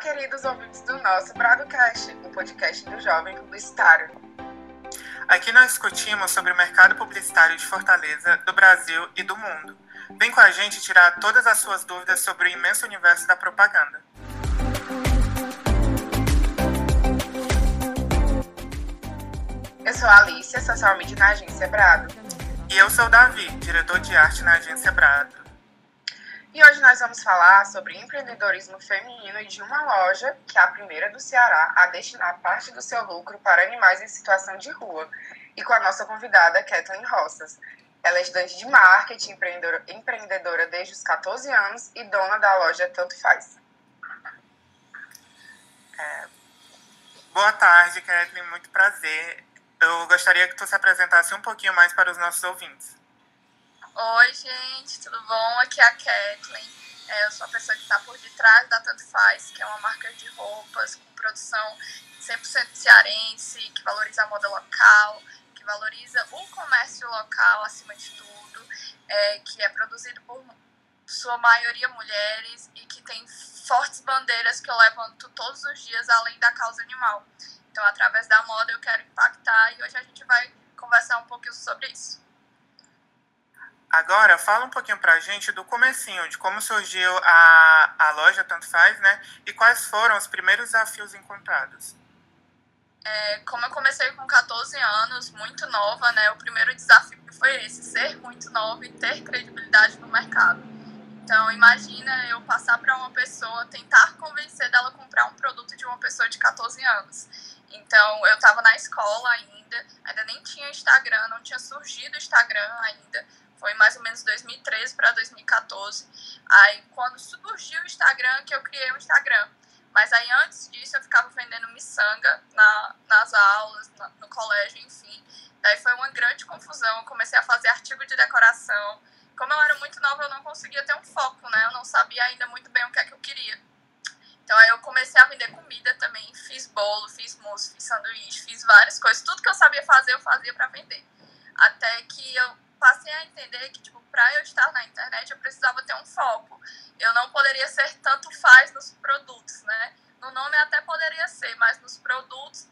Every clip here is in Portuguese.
queridos ouvintes do nosso Bradocast, o podcast do jovem publicitário. Aqui nós discutimos sobre o mercado publicitário de Fortaleza, do Brasil e do mundo. Vem com a gente tirar todas as suas dúvidas sobre o imenso universo da propaganda. Eu sou a Alicia, social media na agência Brado. E eu sou o Davi, diretor de arte na agência Brado. E hoje nós vamos falar sobre empreendedorismo feminino e de uma loja, que é a primeira do Ceará, a destinar parte do seu lucro para animais em situação de rua. E com a nossa convidada, Kathleen Roças. Ela é estudante de marketing, empreendedora, empreendedora desde os 14 anos e dona da loja Tanto Faz. É, boa tarde, Kathleen, muito prazer. Eu gostaria que tu se apresentasse um pouquinho mais para os nossos ouvintes. Oi, gente, tudo bom? Aqui é a Kathleen. É, eu sou a pessoa que está por detrás da Tanto Faz, que é uma marca de roupas com produção 100% cearense, que valoriza a moda local, que valoriza o comércio local acima de tudo, é, que é produzido por sua maioria mulheres e que tem fortes bandeiras que eu levanto todos os dias além da causa animal. Então, através da moda, eu quero impactar e hoje a gente vai conversar um pouquinho sobre isso. Agora, fala um pouquinho pra gente do comecinho, de como surgiu a, a loja Tanto Faz, né? E quais foram os primeiros desafios encontrados. É, como eu comecei com 14 anos, muito nova, né? O primeiro desafio foi esse, ser muito nova e ter credibilidade no mercado. Então, imagina eu passar para uma pessoa, tentar convencer dela a comprar um produto de uma pessoa de 14 anos. Então, eu estava na escola ainda, ainda nem tinha Instagram, não tinha surgido Instagram ainda foi mais ou menos 2013 para 2014. Aí, quando surgiu o Instagram, que eu criei o Instagram. Mas aí, antes disso, eu ficava vendendo miçanga na, nas aulas, na, no colégio, enfim. Daí foi uma grande confusão. Eu comecei a fazer artigo de decoração. Como eu era muito nova, eu não conseguia ter um foco, né? Eu não sabia ainda muito bem o que é que eu queria. Então, aí eu comecei a vender comida também. Fiz bolo, fiz mousse, fiz sanduíche, fiz várias coisas. Tudo que eu sabia fazer, eu fazia para vender. Até que eu passei a entender que, tipo, para eu estar na internet, eu precisava ter um foco. Eu não poderia ser tanto faz nos produtos, né? No nome até poderia ser, mas nos produtos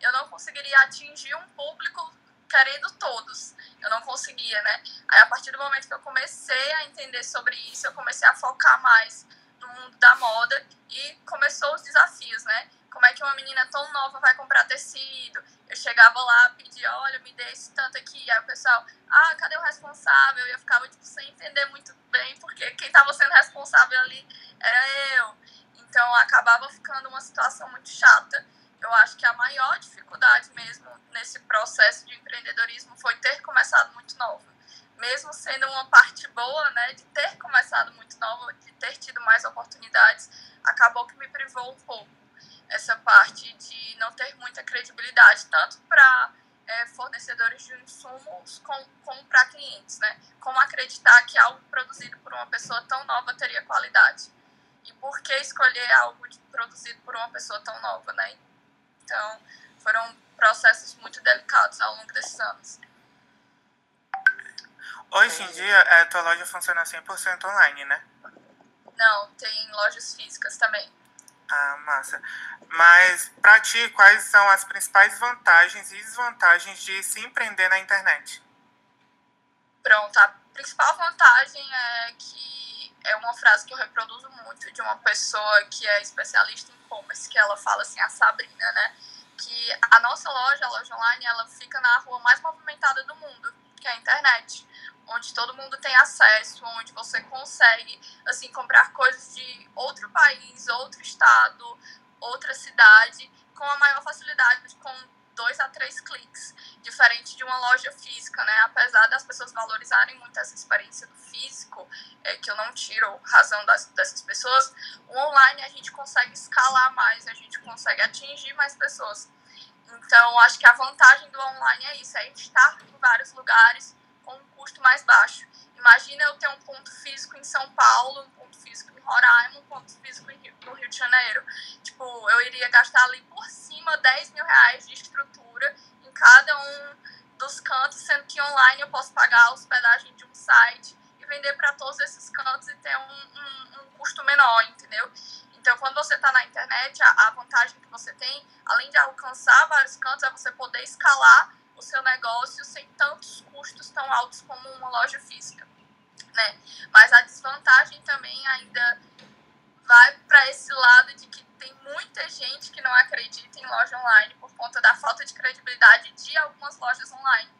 eu não conseguiria atingir um público querendo todos. Eu não conseguia, né? Aí, a partir do momento que eu comecei a entender sobre isso, eu comecei a focar mais no mundo da moda e começou os desafios, né? Como é que uma menina tão nova vai comprar tecido? Eu chegava lá, pedia, olha, me dê esse tanto aqui. Aí o pessoal, ah, cadê o responsável? E eu ficava, tipo, sem entender muito bem, porque quem estava sendo responsável ali era eu. Então, acabava ficando uma situação muito chata. Eu acho que a maior dificuldade mesmo nesse processo de empreendedorismo foi ter começado muito nova. Mesmo sendo uma parte boa, né, de ter começado muito nova, de ter tido mais oportunidades, acabou que me privou um pouco essa parte de não ter muita credibilidade, tanto para é, fornecedores de insumos como, como para clientes, né? Como acreditar que algo produzido por uma pessoa tão nova teria qualidade? E por que escolher algo de, produzido por uma pessoa tão nova, né? Então, foram processos muito delicados ao longo desses anos. Hoje em dia, a é, tua loja funciona 100% online, né? Não, tem lojas físicas também. Ah, massa. Mas, para ti, quais são as principais vantagens e desvantagens de se empreender na internet? Pronto, a principal vantagem é que é uma frase que eu reproduzo muito de uma pessoa que é especialista em e-commerce, que ela fala assim, a Sabrina, né? Que a nossa loja, a loja online, ela fica na rua mais movimentada do mundo, que é a internet onde todo mundo tem acesso, onde você consegue assim comprar coisas de outro país, outro estado, outra cidade com a maior facilidade, com dois a três cliques, diferente de uma loja física, né? Apesar das pessoas valorizarem muito essa experiência do físico, é, que eu não tiro razão das, dessas pessoas, o online a gente consegue escalar mais, a gente consegue atingir mais pessoas. Então, acho que a vantagem do online é isso, é estar em vários lugares, com um custo mais baixo. Imagina eu ter um ponto físico em São Paulo, um ponto físico em Roraima, um ponto físico no Rio de Janeiro. Tipo, eu iria gastar ali por cima 10 mil reais de estrutura em cada um dos cantos, sendo que online eu posso pagar a hospedagem de um site e vender para todos esses cantos e ter um, um, um custo menor, entendeu? Então, quando você está na internet, a, a, vantagem que você tem, além de alcançar vários cantos, é você poder escalar o seu negócio sem tantos custos tão altos como uma loja física. Né? Mas a desvantagem também ainda vai para esse lado de que tem muita gente que não acredita em loja online por conta da falta de credibilidade de algumas lojas online.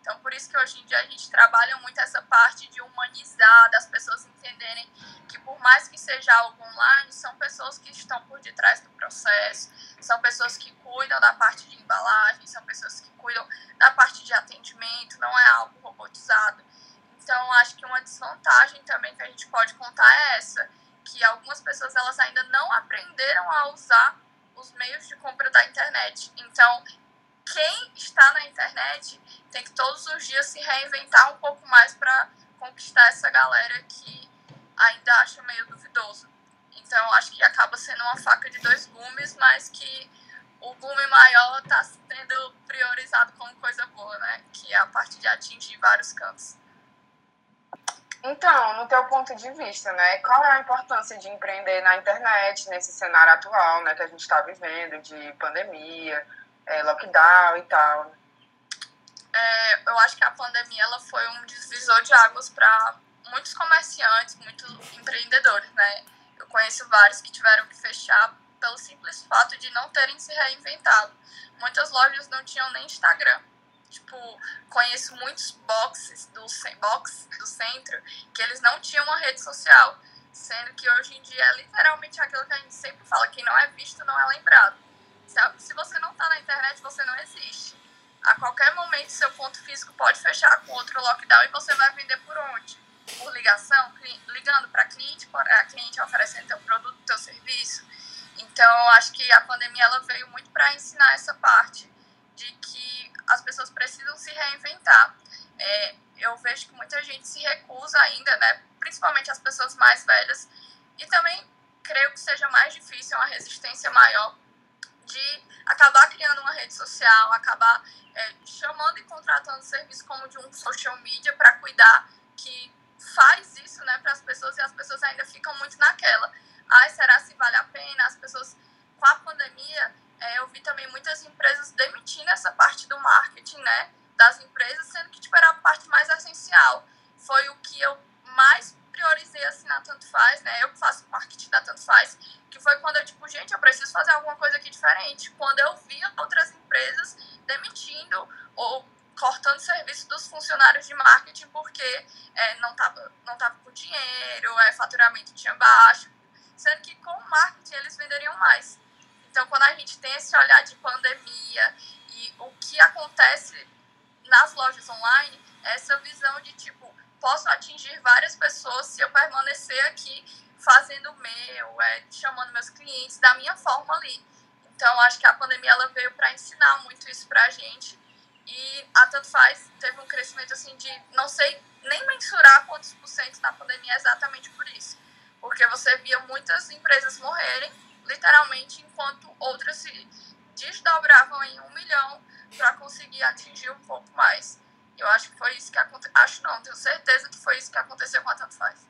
Então, por isso que hoje em dia a gente trabalha muito essa parte de humanizar, das pessoas entenderem que por mais que seja algo online, são pessoas que estão por detrás do processo, são pessoas que cuidam da parte de embalagem, são pessoas que cuidam da parte de atendimento, não é algo robotizado. Então, acho que uma desvantagem também que a gente pode contar é essa, que algumas pessoas elas ainda não aprenderam a usar os meios de compra da internet. Então, quem está na internet tem que todos os dias se reinventar um pouco mais para conquistar essa galera que ainda acha meio duvidoso. Então, acho que acaba sendo uma faca de dois gumes, mas que o gume maior está sendo priorizado como coisa boa, né? Que é a parte de atingir vários cantos. Então, no teu ponto de vista, né, qual é a importância de empreender na internet nesse cenário atual, né, que a gente está vivendo de pandemia, é, lockdown e tal? É, eu acho que a pandemia ela foi um divisor de águas para muitos comerciantes, muitos empreendedores, né? Eu conheço vários que tiveram que fechar pelo simples fato de não terem se reinventado. Muitas lojas não tinham nem Instagram. Tipo, conheço muitos boxes do, box do centro que eles não tinham uma rede social. Sendo que hoje em dia é literalmente aquilo que a gente sempre fala: quem não é visto não é lembrado. Se você não está na internet, você não existe. A qualquer momento, seu ponto físico pode fechar com outro lockdown e você vai vender por onde? Por ligação, ligando para cliente, a cliente oferecendo teu produto, teu serviço. Então, acho que a pandemia ela veio muito para ensinar essa parte de que as pessoas precisam se reinventar. É, eu vejo que muita gente se recusa ainda, né? Principalmente as pessoas mais velhas. E também creio que seja mais difícil, uma resistência maior de acabar criando uma rede social, acabar é, chamando e contratando serviço como de um social media para cuidar que faz isso né, para as pessoas e as pessoas ainda ficam muito naquela. Ai, será se vale a pena? As pessoas, com a pandemia, é, eu vi também muitas empresas demitindo essa parte do marketing, né? Das empresas, sendo que tipo, era a parte mais essencial. Foi o que eu mais priorizei assim na Tanto Faz, né? Eu que faço marketing da Tanto Faz, que foi quando eu, tipo, gente, eu preciso fazer alguma coisa aqui diferente. Quando eu vi outras empresas demitindo ou cortando serviço dos funcionários de marketing porque é, não tava não tava com dinheiro, é, faturamento tinha baixo, sendo que com o marketing eles venderiam mais. Então, quando a gente tem esse olhar de pandemia e o que acontece nas lojas online, é essa visão de tipo, posso atingir várias pessoas se eu permanecer aqui fazendo o meu, é, chamando meus clientes da minha forma ali. Então, acho que a pandemia ela veio para ensinar muito isso para a gente. E a Tanto Faz teve um crescimento assim de não sei nem mensurar quantos por cento na pandemia exatamente por isso. Porque você via muitas empresas morrerem, literalmente, enquanto outras se desdobravam em um milhão para conseguir atingir um pouco mais. Eu acho que foi isso que aconteceu. Acho não, tenho certeza que foi isso que aconteceu com a Tanto Faz.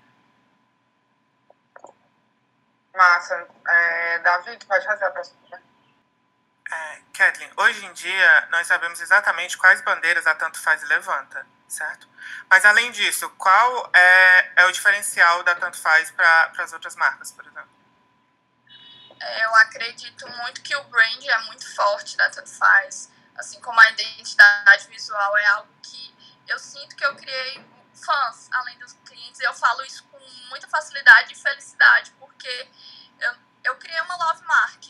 Massa. É, Davi, tu pode fazer a próxima é, Kathleen, hoje em dia nós sabemos exatamente quais bandeiras a Tanto Faz levanta, certo? Mas além disso, qual é, é o diferencial da Tanto Faz para as outras marcas, por exemplo? Eu acredito muito que o brand é muito forte da Tanto Faz. Assim como a identidade visual é algo que eu sinto que eu criei fãs, além dos clientes, eu falo isso com muita facilidade e felicidade, porque eu, eu criei uma love mark,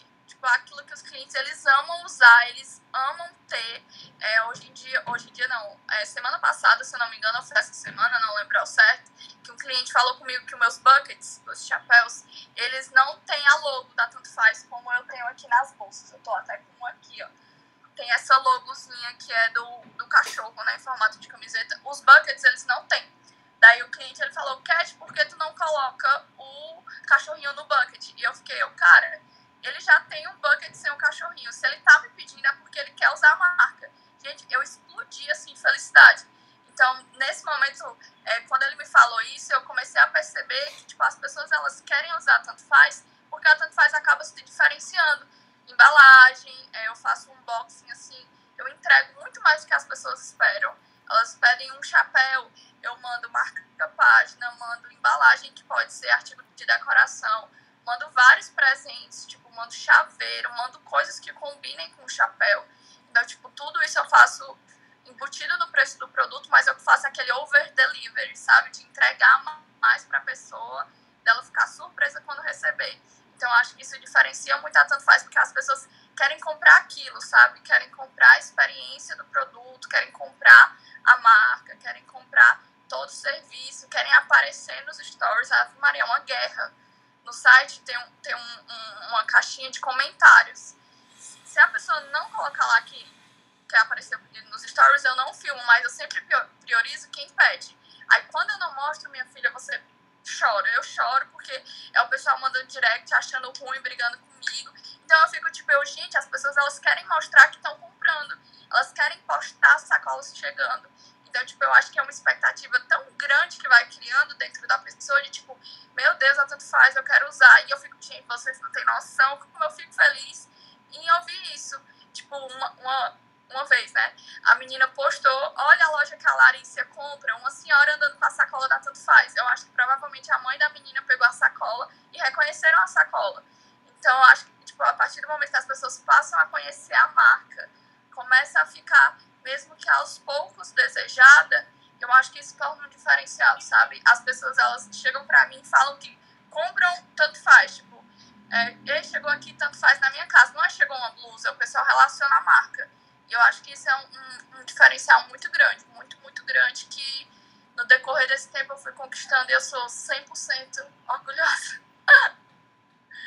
aquilo que os clientes, eles amam usar, eles amam ter, é, hoje em dia, hoje em dia não, é, semana passada, se eu não me engano, ou foi essa semana, não lembro ao certo, que um cliente falou comigo que os meus buckets, os chapéus, eles não têm a logo da Tanto Faz como eu tenho aqui nas bolsas, eu tô até com um aqui, ó, tem essa logozinha que é do, do cachorro, né, em formato de camiseta. Os buckets, eles não têm. Daí o cliente, ele falou, Cat, por que tu não coloca o cachorrinho no bucket? E eu fiquei, eu, cara, ele já tem um bucket sem o um cachorrinho. Se ele tá me pedindo é porque ele quer usar a marca. Gente, eu explodi, assim, felicidade. Então, nesse momento, é, quando ele me falou isso, eu comecei a perceber que, tipo, as pessoas, elas querem usar tanto faz, porque a Tanto Faz acaba se diferenciando. Embalagem, é, eu faço um unboxing assim, eu entrego muito mais do que as pessoas esperam. Elas pedem um chapéu, eu mando marca-página, mando embalagem que pode ser artigo de decoração, mando vários presentes, tipo, mando chaveiro, mando coisas que combinem com o chapéu. Então, tipo, tudo isso eu faço embutido no preço do produto, mas eu faço aquele over delivery, sabe? De entregar mais para a pessoa, dela ficar surpresa quando receber. Então, acho que isso diferencia muito a Tanto Faz, porque as pessoas querem comprar aquilo, sabe? Querem comprar a experiência do produto, querem comprar a marca, querem comprar todo o serviço, querem aparecer nos stories. Ave Maria, é uma guerra. No site tem, tem um, um, uma caixinha de comentários. Se a pessoa não colocar lá que quer aparecer nos stories, eu não filmo, mas eu sempre priorizo quem pede. Aí quando eu não mostro, minha filha, você chora. Eu choro porque é o pessoal mandando direct, achando ruim, brigando comigo. Então eu fico tipo, eu, gente, as pessoas elas querem mostrar que estão comprando. Elas querem postar sacolas chegando. Então, tipo, eu acho que é uma expectativa tão grande que vai criando dentro da pessoa de tipo, meu Deus, a tanto faz, eu quero usar. E eu fico, gente, vocês não têm noção como eu fico feliz em ouvir isso. Tipo, uma, uma, uma vez, né? A menina postou, olha a loja que a Larissa compra, uma senhora andando com a sacola da Tanto Faz. Eu acho que provavelmente a mãe da menina pegou a sacola e reconheceram a sacola. Então, eu acho que, tipo, a partir do momento que as pessoas passam a conhecer a marca, começa a ficar mesmo que aos poucos desejada, eu acho que isso torna um diferencial, sabe? As pessoas, elas chegam para mim e falam que compram tanto faz, tipo, é, ele chegou aqui, tanto faz na minha casa. Não é chegou uma blusa, o pessoal relaciona a marca. E eu acho que isso é um, um, um diferencial muito grande, muito, muito grande, que no decorrer desse tempo eu fui conquistando e eu sou 100% orgulhosa.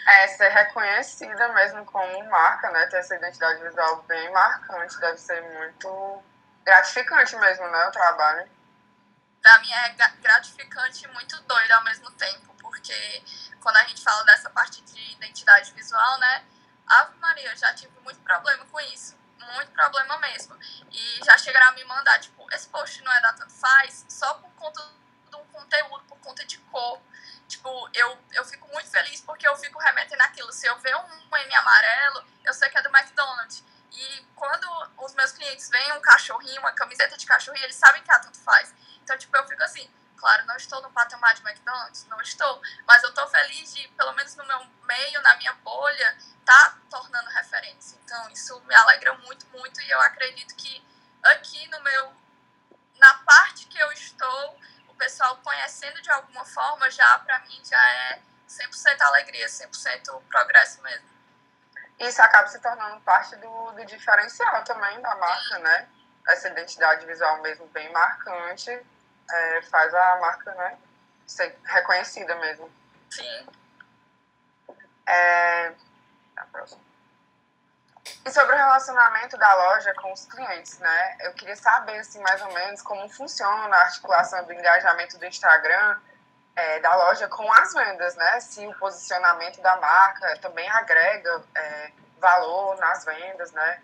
É, ser reconhecida mesmo como marca, né? Ter essa identidade visual bem marcante, deve ser muito gratificante mesmo, né? O trabalho. Pra mim é gratificante e muito doido ao mesmo tempo, porque quando a gente fala dessa parte de identidade visual, né? Ave Maria, eu já tive muito problema com isso. Muito problema mesmo. E já chegaram a me mandar, tipo, esse post não é da Tanto Faz, só por conta um conteúdo, por conta de cor Tipo, eu, eu fico muito feliz porque eu fico remetendo aquilo. Se eu ver um M amarelo, eu sei que é do McDonald's. E quando os meus clientes veem um cachorrinho, uma camiseta de cachorrinho, eles sabem que a tanto faz. Então, tipo, eu fico assim, claro, não estou no patamar de McDonald's, não estou, mas eu estou feliz de, pelo menos no meu meio, na minha bolha, tá tornando referência. Então, isso me alegra muito, muito e eu acredito que aqui no meu, na parte que eu estou, de alguma forma, já para mim já é 100% alegria, 100% progresso mesmo. Isso acaba se tornando parte do, do diferencial também da marca, Sim. né? Essa identidade visual mesmo bem marcante é, faz a marca né, ser reconhecida mesmo. Sim. É, a próxima. E sobre o relacionamento da loja com os clientes, né? Eu queria saber, assim, mais ou menos como funciona a articulação do engajamento do Instagram é, da loja com as vendas, né? Se o posicionamento da marca também agrega é, valor nas vendas, né?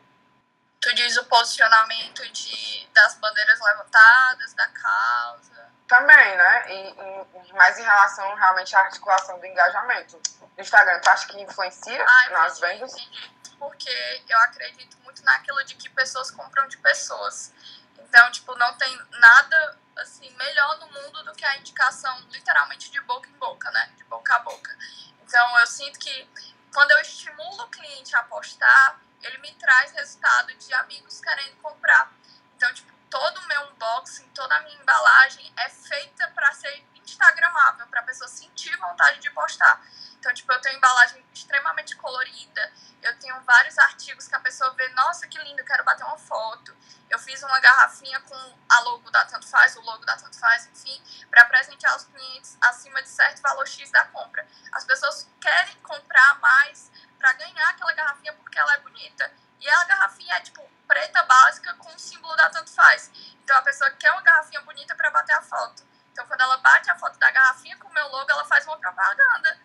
Tu diz o posicionamento de, das bandeiras levantadas, da causa. Também, né? E, e, mas em relação realmente à articulação do engajamento do Instagram, tu acha que influencia ah, nas vendas? Entendi porque eu acredito muito naquilo de que pessoas compram de pessoas. Então, tipo, não tem nada assim melhor no mundo do que a indicação literalmente de boca em boca, né? De boca a boca. Então, eu sinto que quando eu estimulo o cliente a apostar, ele me traz resultado de amigos querendo comprar. Então, tipo, todo o meu unboxing, toda a minha embalagem é feita para ser instagramável, para a pessoa sentir vontade de postar. Então, tipo, eu tenho embalagem extremamente colorida, eu tenho vários artigos que a pessoa vê, nossa, que lindo, quero bater uma foto. Eu fiz uma garrafinha com a logo da Tanto Faz, o logo da Tanto Faz, enfim, para presentear os clientes acima de certo valor X da compra. As pessoas querem comprar mais para ganhar aquela garrafinha porque ela é bonita. E a garrafinha é, tipo, preta básica com o símbolo da Tanto Faz. Então a pessoa quer uma garrafinha bonita para bater a foto. Então quando ela bate a foto da garrafinha com o meu logo, ela faz uma propaganda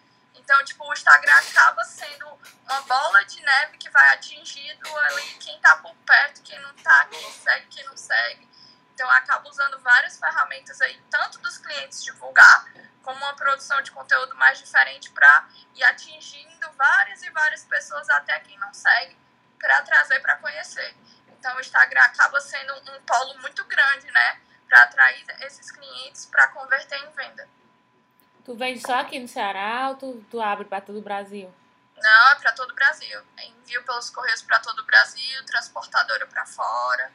então, tipo, o Instagram acaba sendo uma bola de neve que vai atingindo ali quem tá por perto, quem não tá, quem segue, quem não segue. Então, eu acabo usando várias ferramentas aí, tanto dos clientes divulgar, como uma produção de conteúdo mais diferente para ir atingindo várias e várias pessoas, até quem não segue, para trazer para conhecer. Então, o Instagram acaba sendo um polo muito grande, né? Para atrair esses clientes para converter em venda. Tu vende só aqui no Ceará ou tu, tu abre para todo o Brasil? Não, é para todo o Brasil. Envio pelos correios para todo o Brasil, transportadora para fora.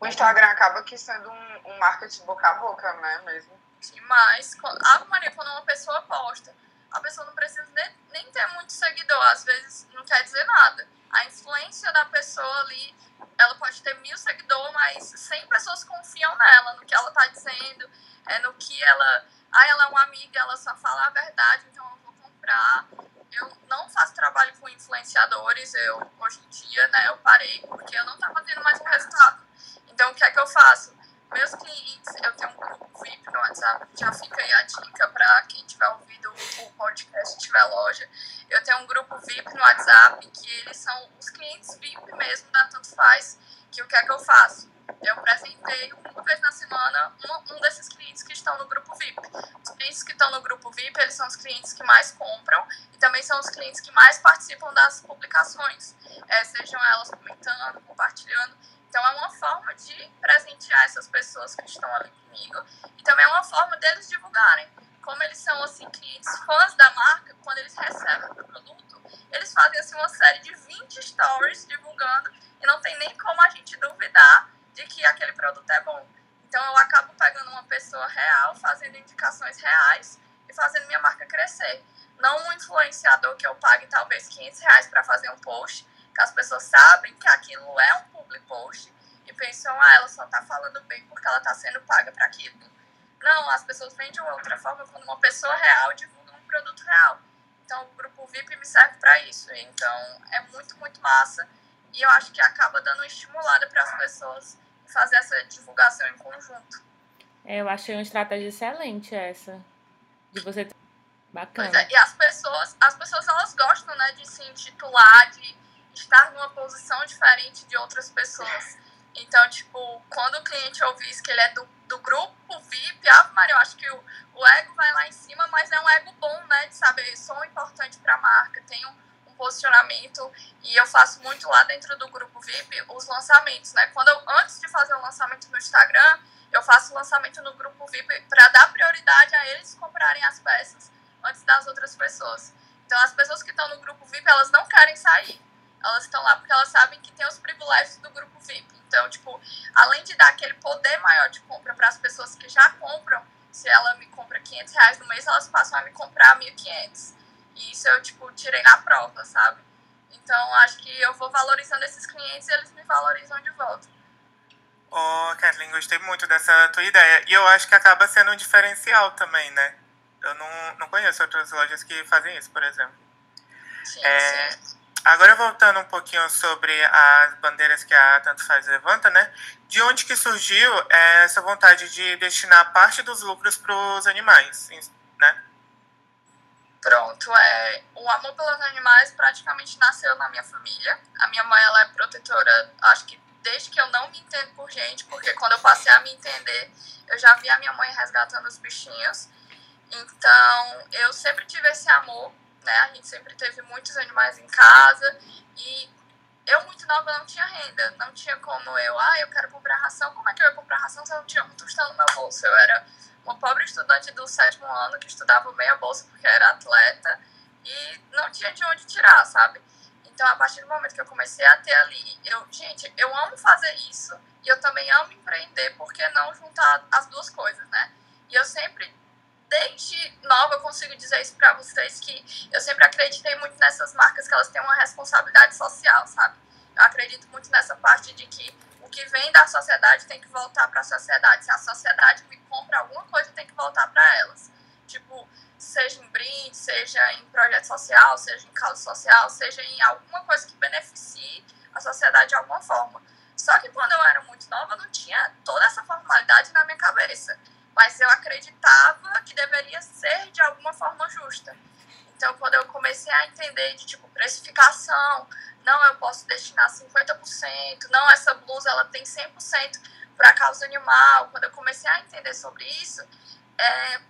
O Instagram acaba aqui sendo um, um marketing boca a boca, né, mesmo? Demais. A Maria, quando uma pessoa posta, a pessoa não precisa nem, nem ter muito seguidor. Às vezes não quer dizer nada. A influência da pessoa ali, ela pode ter mil seguidores, mas 100 pessoas confiam nela, no que ela tá dizendo, é, no que ela... Ah, ela é uma amiga, ela só fala a verdade, então eu vou comprar. Eu não faço trabalho com influenciadores, eu, hoje em dia, né, eu parei, porque eu não tava tendo mais resultado. Então, o que é que eu faço? Meus clientes, eu tenho um grupo VIP no WhatsApp, já fica aí a dica para quem tiver ouvido o podcast tiver loja. Eu tenho um grupo VIP no WhatsApp que eles são os clientes VIP mesmo da Tanto Faz, que o que é que eu faço? Eu apresentei uma vez na semana um, um desses clientes que estão no grupo VIP. Os clientes que estão no grupo VIP, eles são os clientes que mais compram e também são os clientes que mais participam das publicações, é, sejam elas comentando, compartilhando. Então, é uma forma de presentear essas pessoas que estão ali comigo e também é uma forma deles divulgarem. Como eles são, assim, clientes fãs da marca, quando eles recebem o produto, eles fazem, assim, uma série de 20 stories divulgando e não tem nem como a gente duvidar de que aquele produto é bom. Então, eu acabo pegando uma pessoa real, fazendo indicações reais e fazendo minha marca crescer. Não um influenciador que eu pague talvez 500 reais para fazer um post, que as pessoas sabem que aquilo é um public post e pensam, ah, ela só tá falando bem porque ela tá sendo paga para aquilo. Não, as pessoas veem de outra forma quando uma pessoa real divulga um produto real. Então, o grupo VIP me serve para isso. Então, é muito, muito massa. E eu acho que acaba dando uma estimulada para as pessoas fazer essa divulgação em conjunto. É, eu achei uma estratégia excelente essa. De você. Bacana. É, e as pessoas, as pessoas elas gostam, né, de se intitular, de estar numa posição diferente de outras pessoas. Então, tipo, quando o cliente ouvir isso, que ele é do, do grupo VIP, ah, Maria, eu acho que o, o ego vai lá em cima, mas é um ego bom, né? De saber, sou importante para a marca, tenho um posicionamento e eu faço muito lá dentro do grupo VIP os lançamentos, né? Quando eu, antes de fazer o lançamento no Instagram, eu faço o lançamento no grupo VIP para dar prioridade a eles comprarem as peças antes das outras pessoas. Então, as pessoas que estão no grupo VIP, elas não querem sair elas estão lá porque elas sabem que tem os privilégios do grupo VIP. Então, tipo, além de dar aquele poder maior de compra para as pessoas que já compram, se ela me compra 500 reais no mês, elas passam a me comprar 1.500. E isso eu, tipo, tirei na prova, sabe? Então, acho que eu vou valorizando esses clientes e eles me valorizam de volta. Ô, oh, Kathleen, gostei muito dessa tua ideia. E eu acho que acaba sendo um diferencial também, né? Eu não, não conheço outras lojas que fazem isso, por exemplo. Sim, é, sim. Agora voltando um pouquinho sobre as bandeiras que a Tanto Faz levanta, né? De onde que surgiu essa vontade de destinar parte dos lucros para os animais, né? Pronto, é, o amor pelos animais praticamente nasceu na minha família. A minha mãe ela é protetora, acho que desde que eu não me entendo por gente, porque quando eu passei a me entender, eu já vi a minha mãe resgatando os bichinhos. Então, eu sempre tive esse amor né? A gente sempre teve muitos animais em casa e eu, muito nova, não tinha renda. Não tinha como eu, ah, eu quero comprar ração. Como é que eu ia comprar ração se eu não tinha um tostão no meu bolso? Eu era uma pobre estudante do sétimo ano que estudava meia bolsa porque era atleta e não tinha de onde tirar, sabe? Então, a partir do momento que eu comecei a ter ali, eu, gente, eu amo fazer isso e eu também amo empreender, porque não juntar as duas coisas, né? E eu sempre desde nova eu consigo dizer isso para vocês que eu sempre acreditei muito nessas marcas que elas têm uma responsabilidade social, sabe? Eu acredito muito nessa parte de que o que vem da sociedade tem que voltar para a sociedade. Se a sociedade me compra alguma coisa, tem que voltar para elas. Tipo, seja em brinde, seja em projeto social, seja em causa social, seja em alguma coisa que beneficie a sociedade de alguma forma. Só que quando eu era muito nova, não tinha toda essa formalidade na minha cabeça mas eu acreditava que deveria ser de alguma forma justa. Então, quando eu comecei a entender de tipo precificação, não eu posso destinar 50%, não essa blusa ela tem 100% para causa animal, quando eu comecei a entender sobre isso, é,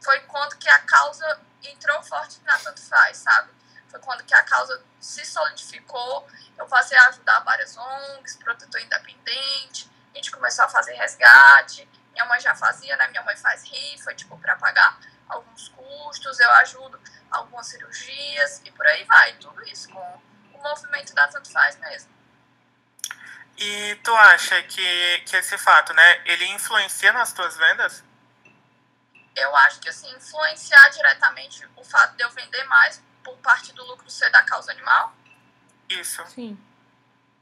foi quando que a causa entrou forte na Tanto Faz, sabe? Foi quando que a causa se solidificou, eu passei a ajudar várias ONGs, protetor independente, a gente começou a fazer resgate, minha mãe já fazia, né? Minha mãe faz rifa, tipo, para pagar alguns custos, eu ajudo algumas cirurgias e por aí vai, tudo isso com o movimento da Tanto Faz mesmo. E tu acha que, que esse fato, né, ele influencia nas tuas vendas? Eu acho que, assim, influenciar diretamente o fato de eu vender mais por parte do lucro ser da causa animal? Isso. Sim.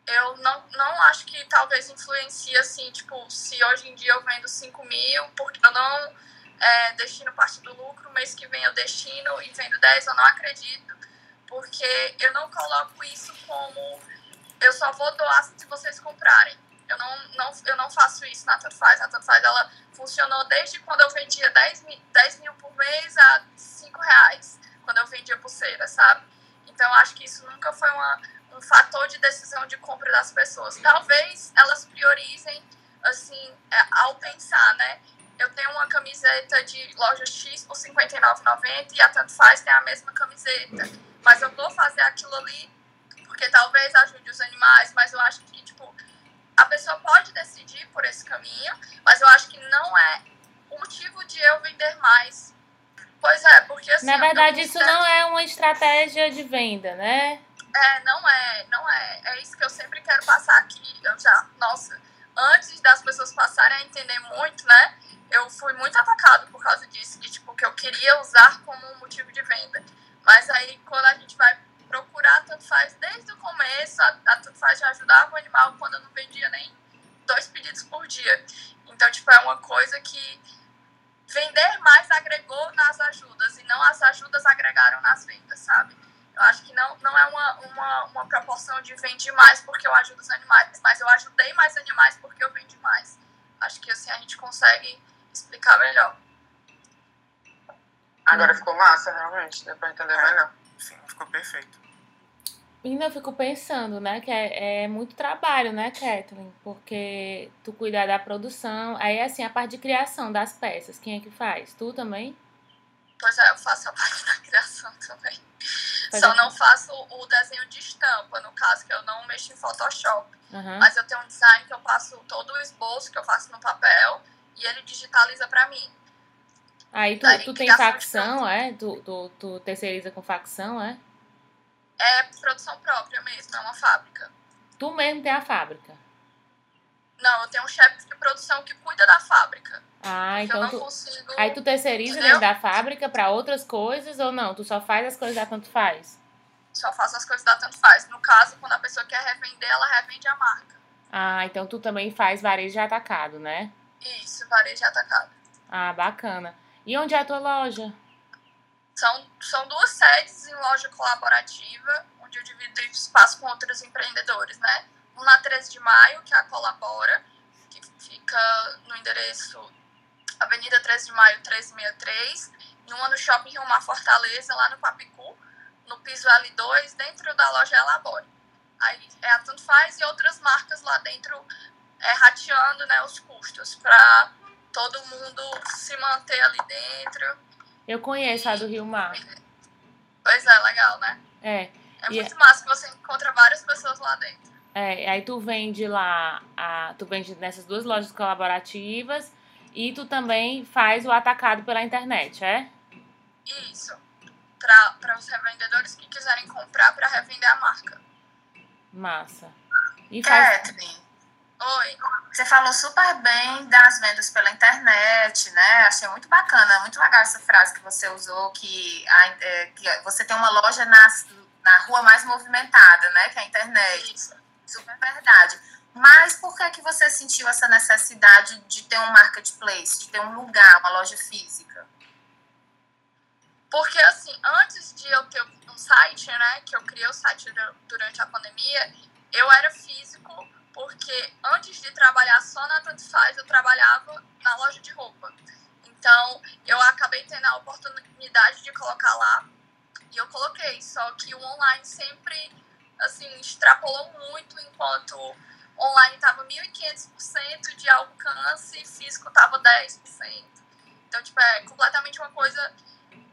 Eu não, não acho que talvez influencie, assim, tipo, se hoje em dia eu vendo 5 mil, porque eu não é, destino parte do lucro, mês que vem eu destino e vendo 10, eu não acredito, porque eu não coloco isso como eu só vou doar se vocês comprarem. Eu não, não, eu não faço isso na Tanto Faz. A Tanto Faz, ela funcionou desde quando eu vendia 10 mil, 10 mil por mês a 5 reais, quando eu vendia pulseira, sabe? Então, acho que isso nunca foi uma, um fator de decisão de compra das pessoas. Talvez elas priorizem, assim, é, ao pensar, né? Eu tenho uma camiseta de loja X por R$ 59,90 e a Tanto Faz tem a mesma camiseta. Mas eu vou fazer aquilo ali porque talvez ajude os animais, mas eu acho que, tipo, a pessoa pode decidir por esse caminho, mas eu acho que não é o motivo de eu vender mais. Pois é, porque assim. Na verdade, isso não é uma estratégia de venda, né? É, não é, não é. É isso que eu sempre quero passar aqui. Eu já, nossa, antes das pessoas passarem a entender muito, né? Eu fui muito atacado por causa disso, que tipo, que eu queria usar como um motivo de venda. Mas aí quando a gente vai procurar tanto faz desde o começo, a, a tanto faz já ajudava o animal quando eu não vendia nem dois pedidos por dia. Então, tipo, é uma coisa que vender mais agregou nas ajudas e não as ajudas agregaram nas vendas, sabe? Eu acho que não, não é uma, uma, uma proporção de vende mais porque eu ajudo os animais, mas eu ajudei mais animais porque eu vendi mais. Acho que assim a gente consegue explicar melhor. Agora ficou massa, realmente, deu pra entender melhor. Sim, ficou perfeito. Ainda eu fico pensando, né, que é, é, muito trabalho, né, Kathleen? Porque tu cuidar da produção, aí assim, a parte de criação das peças, quem é que faz? Tu também? Pois é, eu faço a parte da criação também. Só é. não faço o desenho de estampa, no caso que eu não mexo em Photoshop. Uhum. Mas eu tenho um design que eu passo todo o esboço que eu faço no papel e ele digitaliza para mim. Aí tu, tu tem facção, é? Tu, tu, tu terceiriza com facção, é? é produção própria mesmo, é uma fábrica. Tu mesmo tem a fábrica? Não, eu tenho um chefe de produção que cuida da fábrica. Ah, então eu não tu... consigo. Aí tu terceiriza dentro da fábrica para outras coisas ou não? Tu só faz as coisas da tanto faz? Só faço as coisas da tanto faz. No caso, quando a pessoa quer revender, ela revende a marca. Ah, então tu também faz varejo de atacado, né? Isso, varejo de atacado. Ah, bacana. E onde é a tua loja? São, são duas sedes em loja colaborativa, onde eu divido espaço com outros empreendedores, né? Na 13 de maio, que é a Colabora, que fica no endereço Avenida 13 de Maio 363, e uma no Shopping Rio Mar Fortaleza, lá no Papicu, no piso L2, dentro da loja Elabore. Aí é a Tanto Faz e outras marcas lá dentro é, rateando né, os custos para todo mundo se manter ali dentro eu conheço a do Rio Mar. Pois é, legal, né? É. É muito massa que você encontra várias pessoas lá dentro. É, aí tu vende lá, a, tu vende nessas duas lojas colaborativas e tu também faz o atacado pela internet, é? Isso. Para os revendedores que quiserem comprar para revender a marca. Massa. E faz... Catherine, Oi. Você falou super bem das vendas pela internet, né? Achei muito bacana, muito legal essa frase que você usou, que, a, é, que você tem uma loja na, na rua mais movimentada, né? Que é a internet. Isso. Super verdade. Mas por que, que você sentiu essa necessidade de ter um marketplace, de ter um lugar, uma loja física? Porque, assim, antes de eu ter um site, né? Que eu criei o site durante a pandemia, eu era físico porque antes de trabalhar só na Tanto eu trabalhava na loja de roupa. Então, eu acabei tendo a oportunidade de colocar lá e eu coloquei. Só que o online sempre, assim, extrapolou muito enquanto online estava 1.500% de alcance e físico estava 10%. Então, tipo, é completamente uma coisa.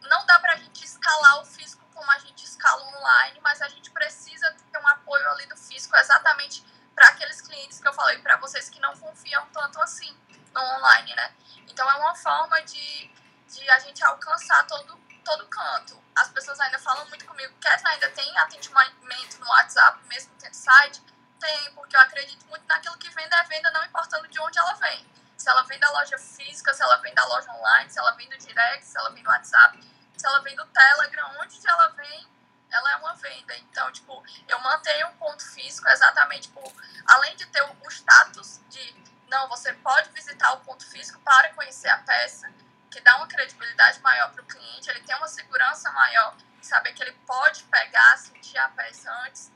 Não dá pra gente escalar o físico como a gente escala online, mas a gente precisa ter um apoio ali do físico exatamente para aqueles clientes que eu falei para vocês que não confiam tanto assim no online, né? Então é uma forma de, de a gente alcançar todo, todo canto. As pessoas ainda falam muito comigo, Kathleen, ainda tem atendimento no WhatsApp, mesmo tendo site? Tem, porque eu acredito muito naquilo que venda é venda, não importando de onde ela vem. Se ela vem da loja física, se ela vem da loja online, se ela vem do direct, se ela vem do WhatsApp, se ela vem do Telegram, onde ela vem, ela é uma venda. Então, tipo, eu mantenho um ponto físico exatamente por, além de ter o status de, não, você pode visitar o ponto físico para conhecer a peça, que dá uma credibilidade maior para o cliente, ele tem uma segurança maior, saber que ele pode pegar, sentir a peça antes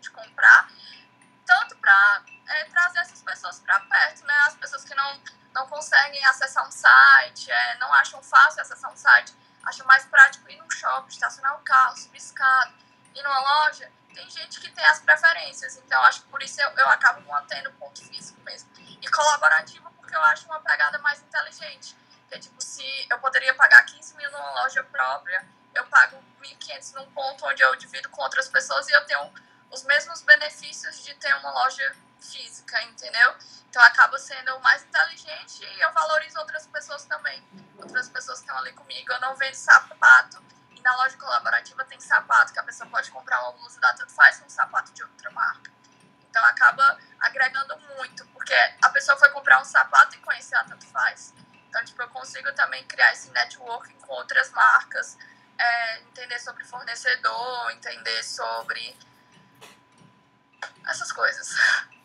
de comprar, tanto para é, trazer essas pessoas para perto, né? As pessoas que não, não conseguem acessar um site, é, não acham fácil acessar um site, acham mais prático ir num shopping, estacionar o um carro, subir escada, ir numa loja. Tem gente que tem as preferências, então acho que por isso eu, eu acabo mantendo o ponto físico mesmo. E colaborativo porque eu acho uma pegada mais inteligente. É tipo, se eu poderia pagar 15 mil numa loja própria, eu pago 1.500 num ponto onde eu divido com outras pessoas e eu tenho os mesmos benefícios de ter uma loja física, entendeu? Então acaba sendo mais inteligente e eu valorizo outras pessoas também. Outras pessoas que estão ali comigo. Eu não vendo sapato e na loja colaborativa tem sapato, que a pessoa pode comprar uma blusa da Tanto Faz com um sapato de outra marca. Então acaba agregando muito, porque a pessoa foi comprar um sapato e conhecer a Tanto Faz. Então, tipo, eu consigo também criar esse networking com outras marcas, é, entender sobre fornecedor, entender sobre essas coisas.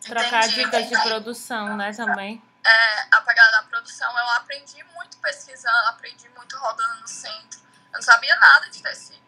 Trocar Entendi. dicas de produção, né, também. É, a pegada da produção, eu aprendi muito pesquisando, aprendi muito rodando no centro. Eu não sabia nada de tecido.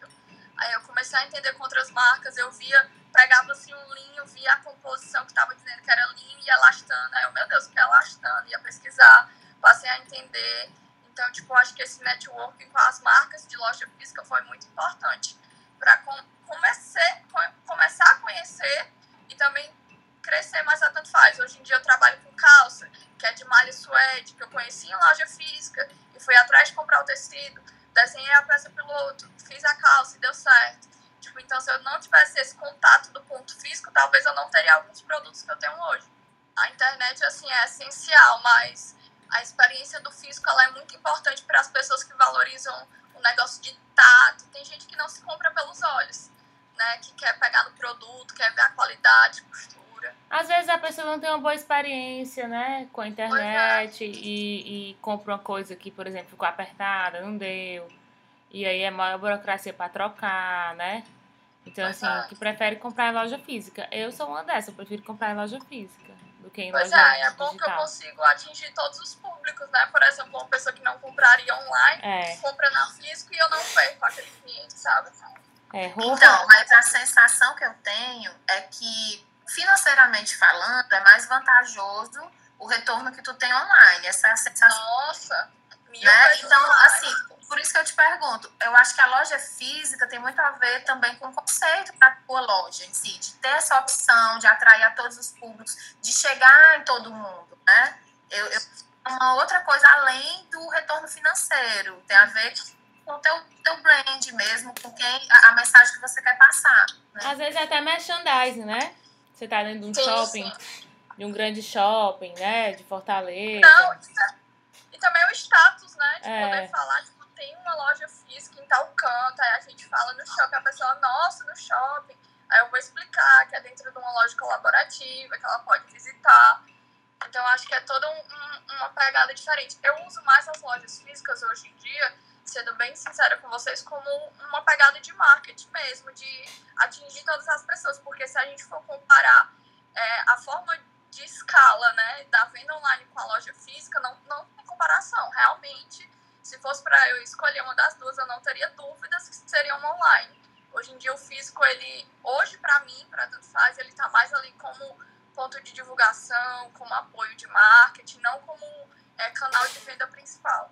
Aí eu comecei a entender com outras marcas, eu via, pegava assim um linho, via a composição que estava dizendo que era linho e elastano. Aí eu, meu Deus, o que é elastano? Ia pesquisar, passei a entender. Então, tipo, acho que esse networking com as marcas de loja física foi muito importante para com, comecei, começar a conhecer e também crescer mais a tanto faz. Hoje em dia eu trabalho com calça, que é de malha suede, que eu conheci em loja física e fui atrás de comprar o tecido, desenhei a peça piloto, fiz a calça e deu certo. Tipo, então se eu não tivesse esse contato do ponto físico, talvez eu não teria alguns produtos que eu tenho hoje. A internet, assim, é essencial, mas a experiência do físico ela é muito importante para as pessoas que valorizam o negócio de tato. Tem gente que não se compra pelos olhos, né? Que quer pegar no produto, quer ver a qualidade, costura às vezes a pessoa não tem uma boa experiência, né, com a internet é. e, e compra uma coisa que, por exemplo, ficou apertada, não deu. E aí é maior burocracia para trocar, né? Então, assim, é. que prefere comprar em loja física. Eu sou uma dessas, eu prefiro comprar em loja física do que em pois loja é, é bom digital. que eu consigo atingir todos os públicos, né? Por exemplo, uma pessoa que não compraria online, é. compra na física e eu não perco aquele cliente, sabe? É. Então, mas a sensação que eu tenho é que financeiramente falando, é mais vantajoso o retorno que tu tem online. Essa é a sensação. Nossa! Né? Então, assim, por isso que eu te pergunto, eu acho que a loja física tem muito a ver também com o conceito da tua loja em si, de ter essa opção de atrair a todos os públicos, de chegar em todo mundo, né? Eu, eu uma outra coisa além do retorno financeiro, tem a ver com o teu, teu brand mesmo, com quem a, a mensagem que você quer passar. Né? Às vezes é até merchandising, né? Você tá dentro de um sim, shopping, sim. de um grande shopping, né? De Fortaleza. Não, é, e também o status, né? De é. poder falar, tipo, tem uma loja física em tal canto, aí a gente fala no shopping, a pessoa, nossa, no shopping. Aí eu vou explicar que é dentro de uma loja colaborativa, que ela pode visitar. Então, acho que é toda um, um, uma pegada diferente. Eu uso mais as lojas físicas hoje em dia sendo bem sincera com vocês, como uma pegada de marketing mesmo, de atingir todas as pessoas, porque se a gente for comparar é, a forma de escala né, da venda online com a loja física, não, não tem comparação. Realmente, se fosse para eu escolher uma das duas, eu não teria dúvidas que seria uma online. Hoje em dia, o físico, ele, hoje para mim, para tanto faz, ele está mais ali como ponto de divulgação, como apoio de marketing, não como é, canal de venda principal.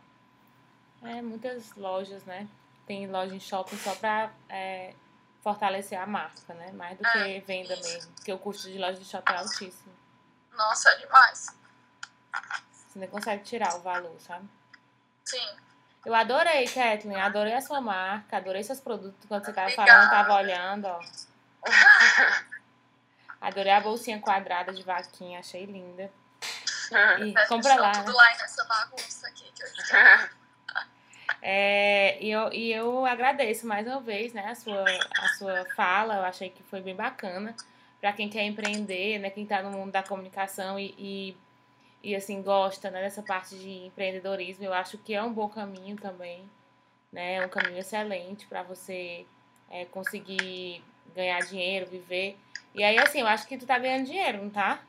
É, muitas lojas, né? Tem loja em shopping só pra é, fortalecer a marca, né? Mais do É, que venda isso. mesmo. Porque o custo de loja de shopping é altíssimo. Nossa, é demais. Você nem consegue tirar o valor, sabe? Sim. Eu adorei, Kathleen. Adorei a sua marca, adorei seus produtos. Quando você tava Obrigada. falando, eu tava olhando, ó. Adorei a bolsinha quadrada de vaquinha, achei linda. E Mas compra lá, tudo né? lá nessa bagunça aqui que eu. É, e, eu, e eu agradeço mais uma vez, né, a sua, a sua fala. Eu achei que foi bem bacana para quem quer empreender, né, quem está no mundo da comunicação e, e, e, assim gosta, né, dessa parte de empreendedorismo. Eu acho que é um bom caminho também, né, é um caminho excelente para você é, conseguir ganhar dinheiro, viver. E aí, assim, eu acho que tu tá ganhando dinheiro, não tá?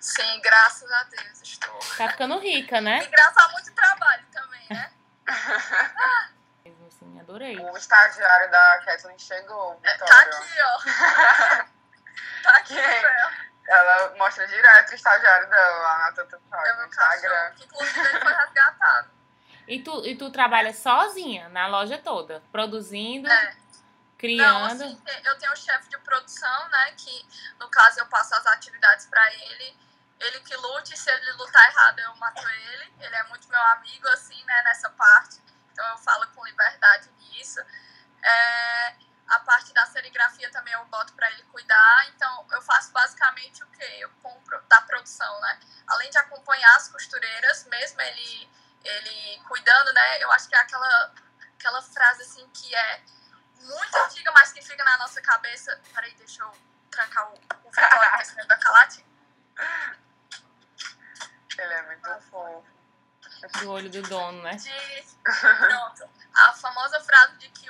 Sim, graças a Deus estou. Tá ficando rica, né? E graças a muito trabalho também, né? Assim, adorei. O estagiário da Kathleen chegou, Tá Vitória. aqui, ó. Tá aqui, velho. Ela mostra direto o estagiário dela lá na Tanta É no meu Instagram. que inclusive ele foi resgatado. E tu, e tu trabalha sozinha na loja toda, produzindo, É. Não, criando. assim, eu tenho um chefe de produção, né? Que no caso eu passo as atividades pra ele. Ele que lute, se ele lutar errado, eu mato ele. Ele é muito meu amigo, assim, né, nessa parte. Então eu falo com liberdade nisso. É, a parte da serigrafia também eu boto pra ele cuidar. Então eu faço basicamente o quê? Eu compro da produção, né? Além de acompanhar as costureiras, mesmo ele, ele cuidando, né? Eu acho que é aquela, aquela frase assim que é muito antiga, mas que fica na nossa cabeça. Peraí, deixa eu trancar o, o Vitória esse negócio da Calate. Ele é muito fofo. do olho do dono, né? De, pronto, a famosa frase de que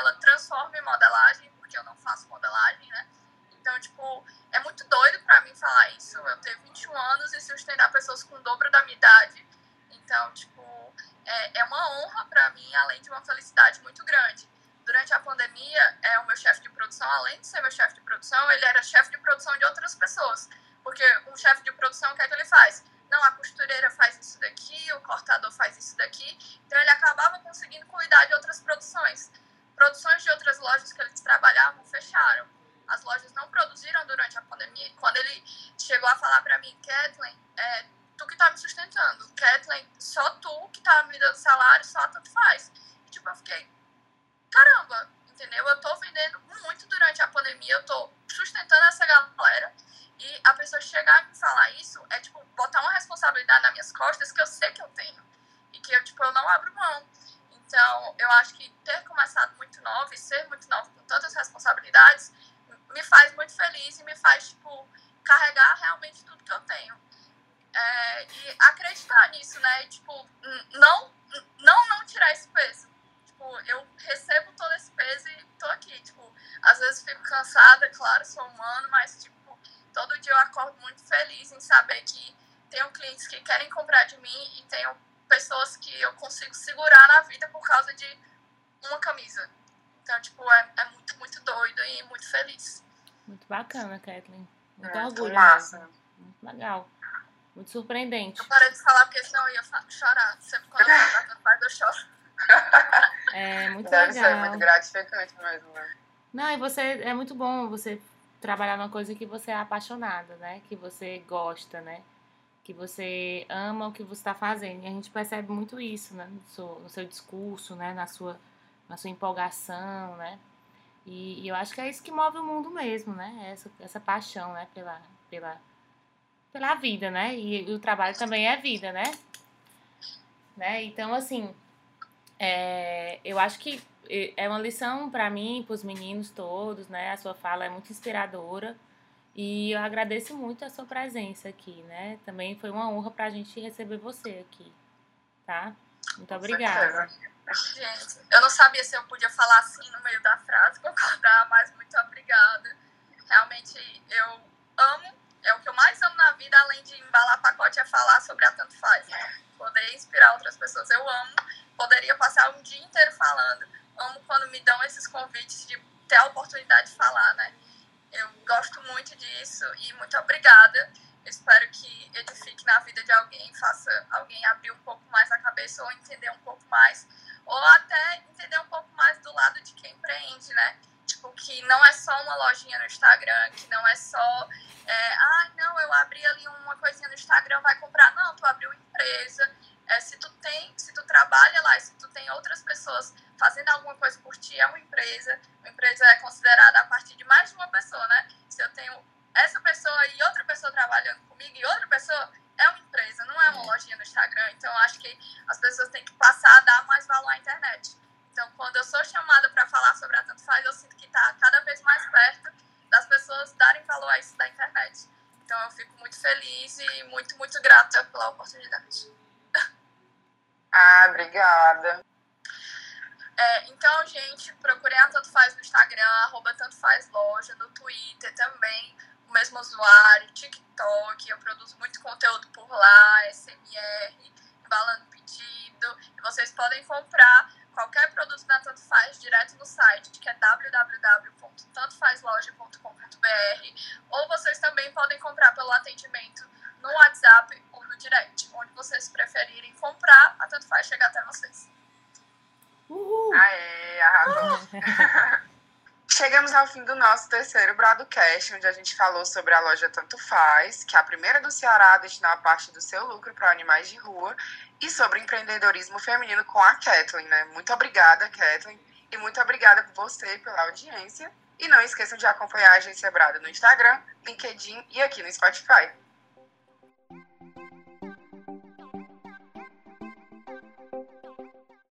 ela transforma em modelagem, porque eu não faço modelagem, né? Então, tipo, é muito doido pra mim falar isso. Eu tenho 21 anos e sustentar pessoas com o dobro da minha idade. Então, tipo, é, é uma honra pra mim, além de uma felicidade muito grande. Durante a pandemia, é, o meu chefe de produção, além de ser meu chefe de produção, ele era chefe de produção de outras pessoas. Porque um chefe de produção, o que é que ele faz? Não, a costureira faz isso daqui, o cortador faz isso daqui. Então, ele acabava conseguindo cuidar de outras produções. Produções de outras lojas que eles trabalhavam fecharam. As lojas não produziram durante a pandemia. E quando ele chegou a falar pra mim, Kathleen, é, tu que tá me sustentando. Kathleen, só tu que tá me dando salário, só tanto faz. E, tipo, eu fiquei, caramba, entendeu? Eu tô vendendo muito durante a pandemia, eu tô sustentando essa galera. E a pessoa chegar e me falar isso é, tipo, botar uma responsabilidade nas minhas costas que eu sei que eu tenho. E que eu, tipo, eu não abro mão. Então, eu acho que ter começado muito nova e ser muito nova com tantas responsabilidades me faz muito feliz e me faz, tipo, carregar realmente tudo que eu tenho. É, e acreditar nisso, né? Tipo, não, não, não tirar esse peso. Tipo, eu recebo todo esse peso e tô aqui. Tipo, às vezes fico cansada, claro, sou humano, mas, tipo, todo dia eu acordo muito feliz em saber que tenho clientes que querem comprar de mim e tenho pessoas que eu consigo segurar na vida por causa de uma camisa. Então, tipo, é, é muito, muito doido e muito feliz. Muito bacana, Kathleen. Muito É, orgulho massa. Muito legal. Muito surpreendente. Eu parei de falar porque senão eu ia chorar. Sempre quando eu falo da faz, eu choro. É muito Deve ser legal. muito gratificante mesmo, né? Não, e você é muito bom você trabalhar numa coisa que você é apaixonada, né? Que você gosta, né? Que você ama o que você está fazendo. E a gente percebe muito isso, né? No seu, no seu discurso, né? Na sua, na sua empolgação, né? E, e, eu acho que é isso que move o mundo mesmo, né? Essa, essa paixão, né? Pela, pela, pela vida, né? E, e o trabalho também é vida, né? né? Então, assim, é, eu acho que é uma lição para mim, para os meninos todos, né? A sua fala é muito inspiradora e eu agradeço muito a sua presença aqui, né? Também foi uma honra para a gente receber você aqui, tá? Muito obrigada. Gente, eu não sabia se eu podia falar assim no meio da frase, concordar, mas muito obrigada. Realmente eu amo, é o que eu mais amo na vida, além de embalar pacote, é falar sobre a Tanto Faz. Poder inspirar outras pessoas. Eu amo, poderia passar um dia inteiro falando amo quando me dão esses convites de ter a oportunidade de falar, né? Eu gosto muito disso e muito obrigada. Espero que edifique na vida de alguém, faça alguém abrir um pouco mais a cabeça ou entender um pouco mais, ou até entender um pouco mais do lado de quem empreende, né? Tipo, que não é só uma lojinha no Instagram, que não é só, é, ah, não, eu abri ali uma coisinha no Instagram, vai comprar. Não, tu abriu empresa. É, se tu tem, se tu trabalha lá, se tu tem outras pessoas fazendo alguma coisa por ti é uma empresa. Uma empresa é considerada a partir de mais de uma pessoa, né? Se eu tenho essa pessoa e outra pessoa trabalhando comigo e outra pessoa, é uma empresa, não é uma lojinha no Instagram. Então, acho que as pessoas têm que passar a dar mais valor à internet. Então, quando eu sou chamada para falar sobre a Tanto Faz, eu sinto que está cada vez mais perto das pessoas darem valor a isso da internet. Então, eu fico muito feliz e muito, muito grata pela oportunidade. Ah, obrigada. É, então, gente, procurem a Tanto Faz no Instagram, arroba Tanto Faz Loja, no Twitter também, mesmo usuário, TikTok, eu produzo muito conteúdo por lá, SMR, embalando pedido, e vocês podem comprar qualquer produto da Tanto Faz direto no site, que é www.tantofazloja.com.br, ou vocês também podem comprar pelo atendimento no WhatsApp ou no direct, onde vocês preferirem comprar, a Tanto Faz chegar até vocês. Uhul! Aê, arrasou! Chegamos ao fim do nosso terceiro broadcast, onde a gente falou sobre a loja Tanto Faz, que é a primeira do Ceará a destinar parte do seu lucro para animais de rua, e sobre empreendedorismo feminino com a Kathleen, né? Muito obrigada, Kathleen, e muito obrigada por você pela audiência. E não esqueçam de acompanhar a Agência Brada no Instagram, LinkedIn e aqui no Spotify.